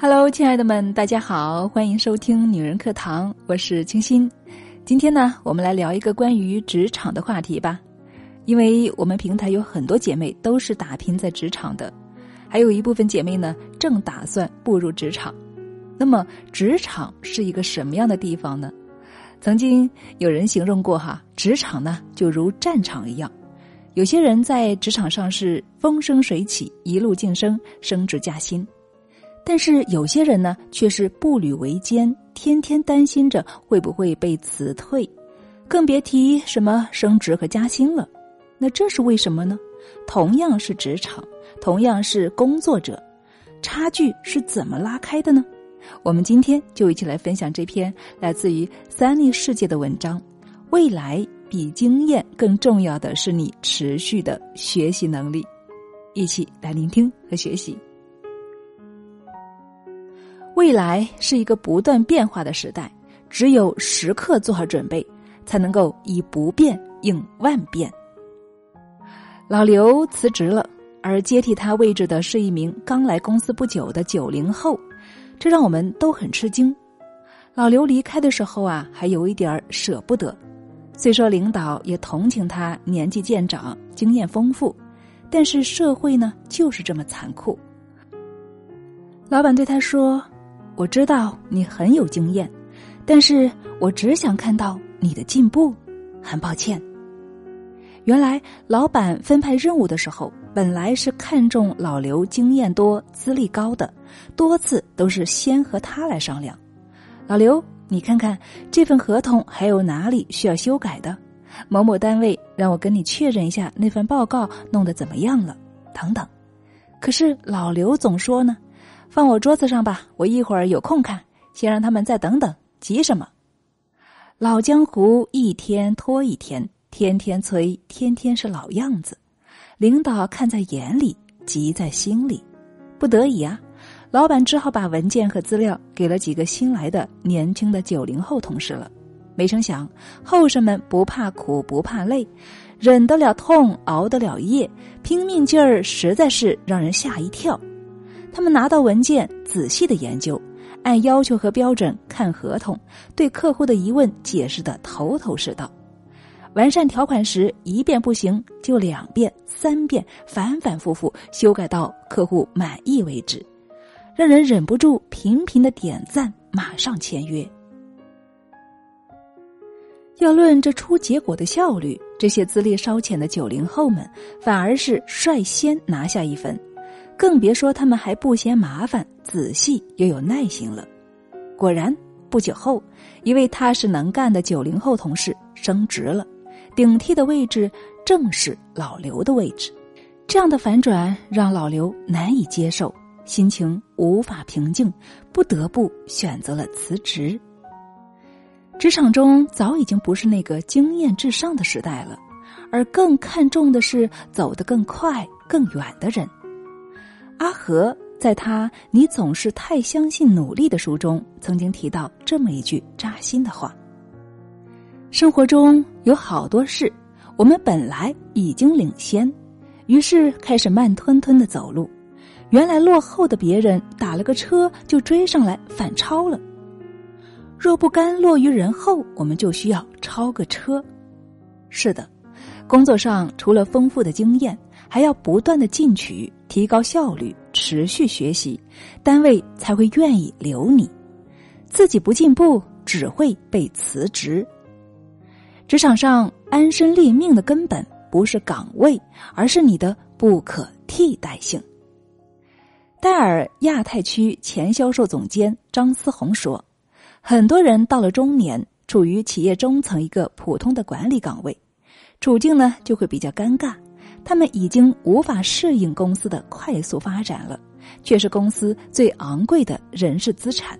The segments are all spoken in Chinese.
Hello，亲爱的们，大家好，欢迎收听女人课堂，我是清新。今天呢，我们来聊一个关于职场的话题吧。因为我们平台有很多姐妹都是打拼在职场的，还有一部分姐妹呢正打算步入职场。那么，职场是一个什么样的地方呢？曾经有人形容过哈，职场呢就如战场一样，有些人在职场上是风生水起，一路晋升，升职加薪。但是有些人呢，却是步履维艰，天天担心着会不会被辞退，更别提什么升职和加薪了。那这是为什么呢？同样是职场，同样是工作者，差距是怎么拉开的呢？我们今天就一起来分享这篇来自于三立世界的文章。未来比经验更重要的是你持续的学习能力，一起来聆听和学习。未来是一个不断变化的时代，只有时刻做好准备，才能够以不变应万变。老刘辞职了，而接替他位置的是一名刚来公司不久的九零后，这让我们都很吃惊。老刘离开的时候啊，还有一点舍不得。虽说领导也同情他年纪渐长、经验丰富，但是社会呢就是这么残酷。老板对他说。我知道你很有经验，但是我只想看到你的进步。很抱歉。原来老板分派任务的时候，本来是看中老刘经验多、资历高的，多次都是先和他来商量。老刘，你看看这份合同还有哪里需要修改的？某某单位让我跟你确认一下那份报告弄得怎么样了？等等。可是老刘总说呢。放我桌子上吧，我一会儿有空看。先让他们再等等，急什么？老江湖一天拖一天，天天催，天天是老样子。领导看在眼里，急在心里，不得已啊，老板只好把文件和资料给了几个新来的年轻的九零后同事了。没成想，后生们不怕苦不怕累，忍得了痛，熬得了夜，拼命劲儿，实在是让人吓一跳。他们拿到文件，仔细的研究，按要求和标准看合同，对客户的疑问解释的头头是道。完善条款时，一遍不行就两遍、三遍，反反复复修改到客户满意为止，让人忍不住频频的点赞，马上签约。要论这出结果的效率，这些资历稍浅的九零后们反而是率先拿下一分。更别说他们还不嫌麻烦、仔细又有耐心了。果然，不久后，一位踏实能干的九零后同事升职了，顶替的位置正是老刘的位置。这样的反转让老刘难以接受，心情无法平静，不得不选择了辞职。职场中早已经不是那个经验至上的时代了，而更看重的是走得更快、更远的人。阿和在他《你总是太相信努力》的书中，曾经提到这么一句扎心的话：生活中有好多事，我们本来已经领先，于是开始慢吞吞的走路，原来落后的别人打了个车就追上来反超了。若不甘落于人后，我们就需要超个车。是的，工作上除了丰富的经验。还要不断的进取，提高效率，持续学习，单位才会愿意留你。自己不进步，只会被辞职。职场上安身立命的根本不是岗位，而是你的不可替代性。戴尔亚太区前销售总监张思红说：“很多人到了中年，处于企业中层一个普通的管理岗位，处境呢就会比较尴尬。”他们已经无法适应公司的快速发展了，却是公司最昂贵的人事资产，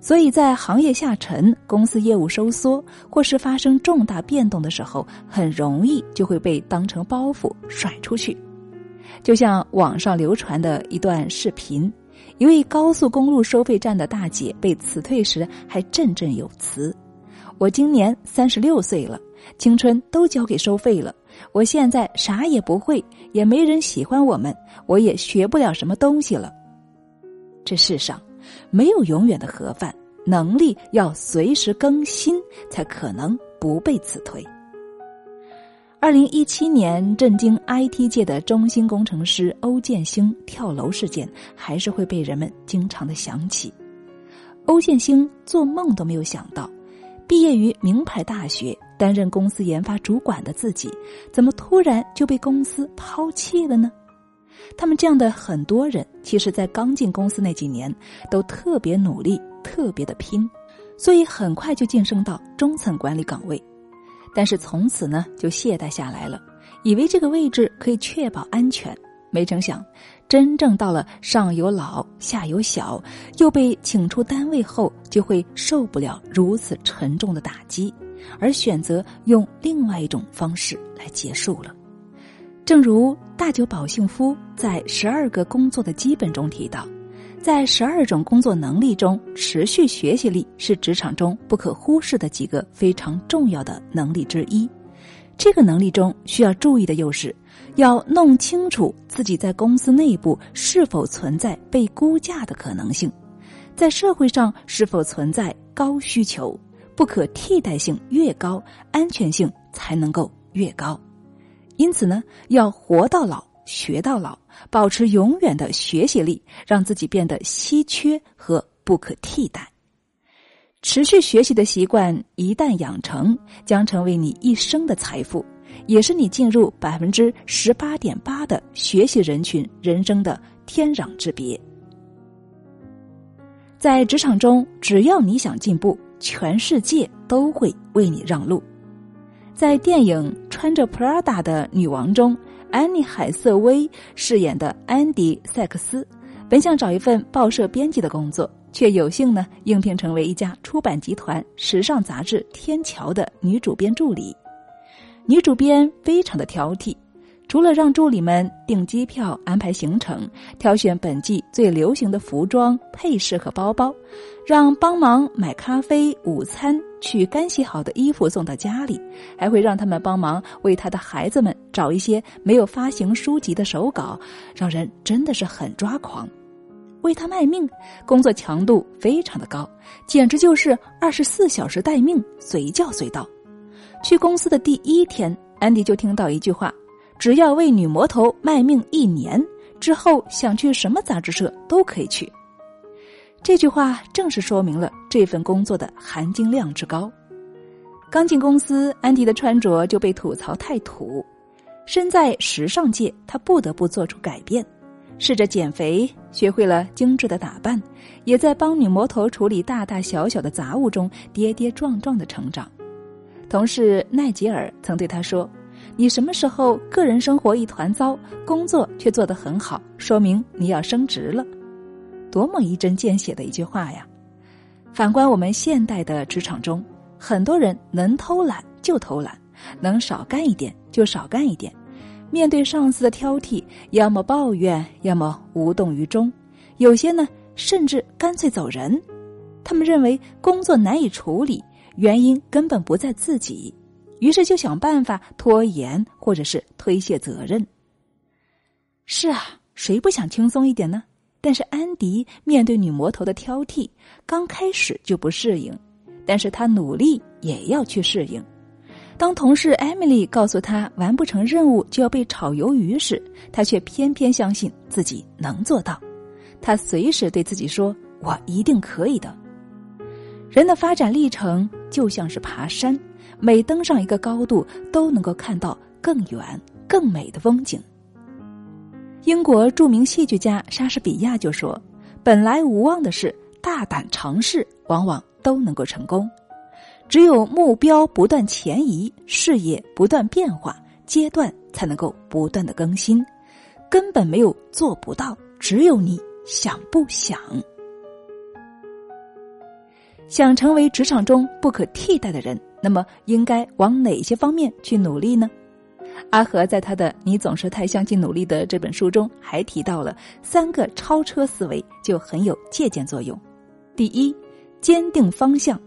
所以在行业下沉、公司业务收缩或是发生重大变动的时候，很容易就会被当成包袱甩出去。就像网上流传的一段视频，一位高速公路收费站的大姐被辞退时还振振有词：“我今年三十六岁了，青春都交给收费了。”我现在啥也不会，也没人喜欢我们，我也学不了什么东西了。这世上没有永远的盒饭，能力要随时更新，才可能不被辞退。二零一七年震惊 IT 界的中兴工程师欧建兴跳楼事件，还是会被人们经常的想起。欧建兴做梦都没有想到，毕业于名牌大学、担任公司研发主管的自己，怎么突然就被公司抛弃了呢？他们这样的很多人，其实，在刚进公司那几年，都特别努力、特别的拼，所以很快就晋升到中层管理岗位。但是从此呢，就懈怠下来了，以为这个位置可以确保安全。没成想，真正到了上有老下有小，又被请出单位后，就会受不了如此沉重的打击，而选择用另外一种方式来结束了。正如大久保幸夫在《十二个工作的基本》中提到，在十二种工作能力中，持续学习力是职场中不可忽视的几个非常重要的能力之一。这个能力中需要注意的又是，要弄清楚自己在公司内部是否存在被估价的可能性，在社会上是否存在高需求，不可替代性越高，安全性才能够越高。因此呢，要活到老学到老，保持永远的学习力，让自己变得稀缺和不可替代。持续学习的习惯一旦养成，将成为你一生的财富，也是你进入百分之十八点八的学习人群人生的天壤之别。在职场中，只要你想进步，全世界都会为你让路。在电影《穿着 Prada 的女王》中，安妮海瑟薇饰演的安迪塞克斯，本想找一份报社编辑的工作，却有幸呢应聘成为一家出版集团时尚杂志《天桥》的女主编助理。女主编非常的挑剔。除了让助理们订机票、安排行程、挑选本季最流行的服装、配饰和包包，让帮忙买咖啡、午餐、取干洗好的衣服送到家里，还会让他们帮忙为他的孩子们找一些没有发行书籍的手稿，让人真的是很抓狂。为他卖命，工作强度非常的高，简直就是二十四小时待命，随叫随到。去公司的第一天，安迪就听到一句话。只要为女魔头卖命一年之后，想去什么杂志社都可以去。这句话正是说明了这份工作的含金量之高。刚进公司，安迪的穿着就被吐槽太土。身在时尚界，他不得不做出改变，试着减肥，学会了精致的打扮，也在帮女魔头处理大大小小的杂物中跌跌撞撞的成长。同事奈吉尔曾对他说。你什么时候个人生活一团糟，工作却做得很好，说明你要升职了，多么一针见血的一句话呀！反观我们现代的职场中，很多人能偷懒就偷懒，能少干一点就少干一点，面对上司的挑剔，要么抱怨，要么无动于衷，有些呢甚至干脆走人。他们认为工作难以处理，原因根本不在自己。于是就想办法拖延，或者是推卸责任。是啊，谁不想轻松一点呢？但是安迪面对女魔头的挑剔，刚开始就不适应，但是他努力也要去适应。当同事艾米丽告诉他完不成任务就要被炒鱿鱼时，他却偏偏相信自己能做到。他随时对自己说：“我一定可以的。”人的发展历程就像是爬山。每登上一个高度，都能够看到更远、更美的风景。英国著名戏剧家莎士比亚就说：“本来无望的事，大胆尝试，往往都能够成功。只有目标不断前移，事业不断变化，阶段才能够不断的更新。根本没有做不到，只有你想不想。想成为职场中不可替代的人。”那么应该往哪些方面去努力呢？阿和在他的《你总是太相信努力》的这本书中，还提到了三个超车思维，就很有借鉴作用。第一，坚定方向，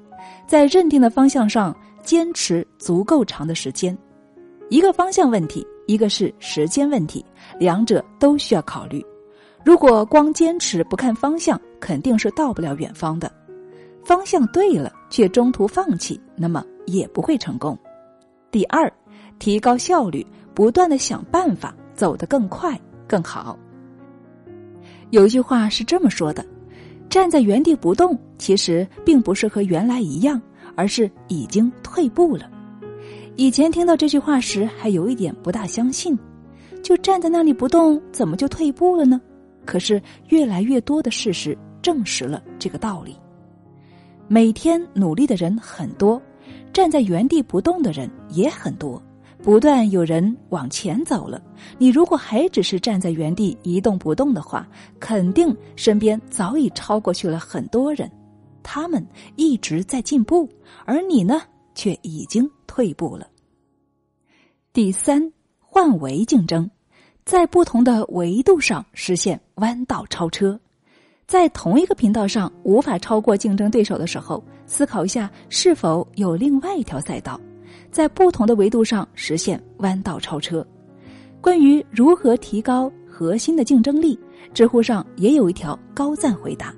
在认定的方向上坚持足够长的时间。一个方向问题，一个是时间问题，两者都需要考虑。如果光坚持不看方向，肯定是到不了远方的。方向对了，却中途放弃，那么也不会成功。第二，提高效率，不断的想办法，走得更快更好。有一句话是这么说的：站在原地不动，其实并不是和原来一样，而是已经退步了。以前听到这句话时，还有一点不大相信，就站在那里不动，怎么就退步了呢？可是越来越多的事实证实了这个道理。每天努力的人很多，站在原地不动的人也很多，不断有人往前走了。你如果还只是站在原地一动不动的话，肯定身边早已超过去了很多人，他们一直在进步，而你呢，却已经退步了。第三，换维竞争，在不同的维度上实现弯道超车。在同一个频道上无法超过竞争对手的时候，思考一下是否有另外一条赛道，在不同的维度上实现弯道超车。关于如何提高核心的竞争力，知乎上也有一条高赞回答：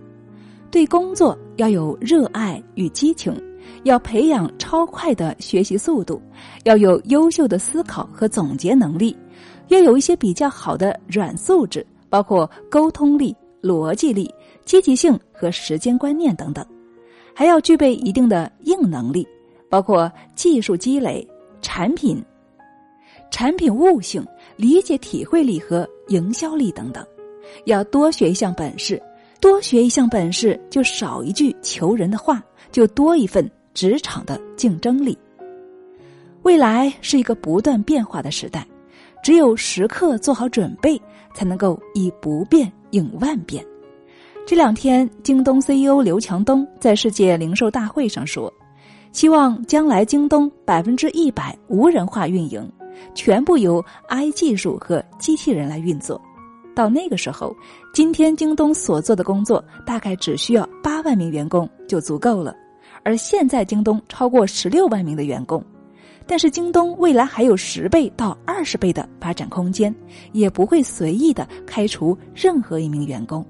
对工作要有热爱与激情，要培养超快的学习速度，要有优秀的思考和总结能力，要有一些比较好的软素质，包括沟通力。逻辑力、积极性和时间观念等等，还要具备一定的硬能力，包括技术积累、产品、产品悟性、理解体会力和营销力等等。要多学一项本事，多学一项本事就少一句求人的话，就多一份职场的竞争力。未来是一个不断变化的时代，只有时刻做好准备，才能够以不变。应万变。这两天，京东 CEO 刘强东在世界零售大会上说，希望将来京东百分之一百无人化运营，全部由 I 技术和机器人来运作。到那个时候，今天京东所做的工作大概只需要八万名员工就足够了，而现在京东超过十六万名的员工。但是京东未来还有十倍到二十倍的发展空间，也不会随意的开除任何一名员工。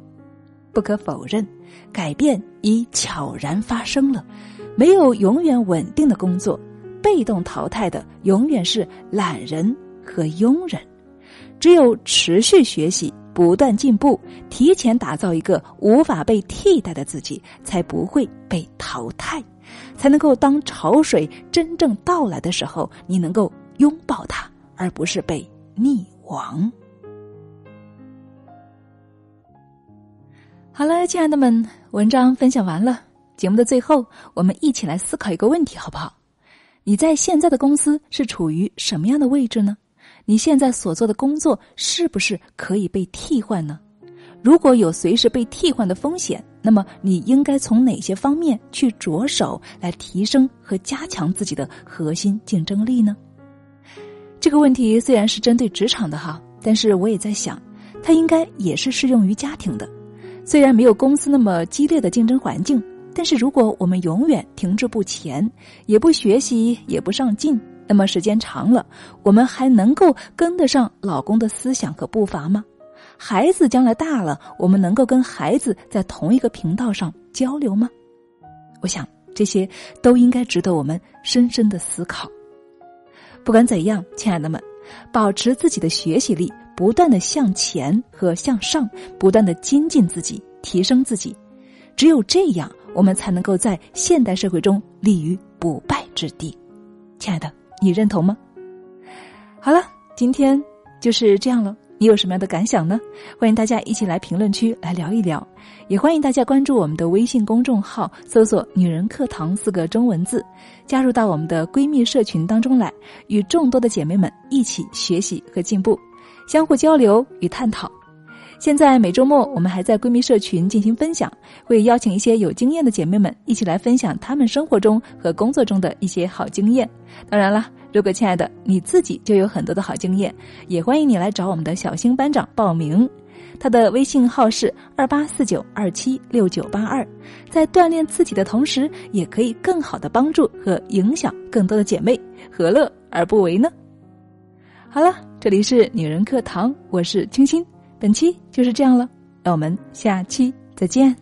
不可否认，改变已悄然发生了。没有永远稳定的工作，被动淘汰的永远是懒人和庸人。只有持续学习、不断进步，提前打造一个无法被替代的自己，才不会被淘汰。才能够当潮水真正到来的时候，你能够拥抱它，而不是被溺亡。好了，亲爱的们，文章分享完了。节目的最后，我们一起来思考一个问题，好不好？你在现在的公司是处于什么样的位置呢？你现在所做的工作是不是可以被替换呢？如果有随时被替换的风险，那么你应该从哪些方面去着手来提升和加强自己的核心竞争力呢？这个问题虽然是针对职场的哈，但是我也在想，它应该也是适用于家庭的。虽然没有公司那么激烈的竞争环境，但是如果我们永远停滞不前，也不学习，也不上进，那么时间长了，我们还能够跟得上老公的思想和步伐吗？孩子将来大了，我们能够跟孩子在同一个频道上交流吗？我想这些都应该值得我们深深的思考。不管怎样，亲爱的们，保持自己的学习力，不断的向前和向上，不断的精进自己，提升自己。只有这样，我们才能够在现代社会中立于不败之地。亲爱的，你认同吗？好了，今天就是这样了。你有什么样的感想呢？欢迎大家一起来评论区来聊一聊，也欢迎大家关注我们的微信公众号，搜索“女人课堂”四个中文字，加入到我们的闺蜜社群当中来，与众多的姐妹们一起学习和进步，相互交流与探讨。现在每周末我们还在闺蜜社群进行分享，会邀请一些有经验的姐妹们一起来分享她们生活中和工作中的一些好经验。当然了。如果亲爱的你自己就有很多的好经验，也欢迎你来找我们的小星班长报名。他的微信号是二八四九二七六九八二，在锻炼自己的同时，也可以更好的帮助和影响更多的姐妹，何乐而不为呢？好了，这里是女人课堂，我是清新，本期就是这样了，让我们下期再见。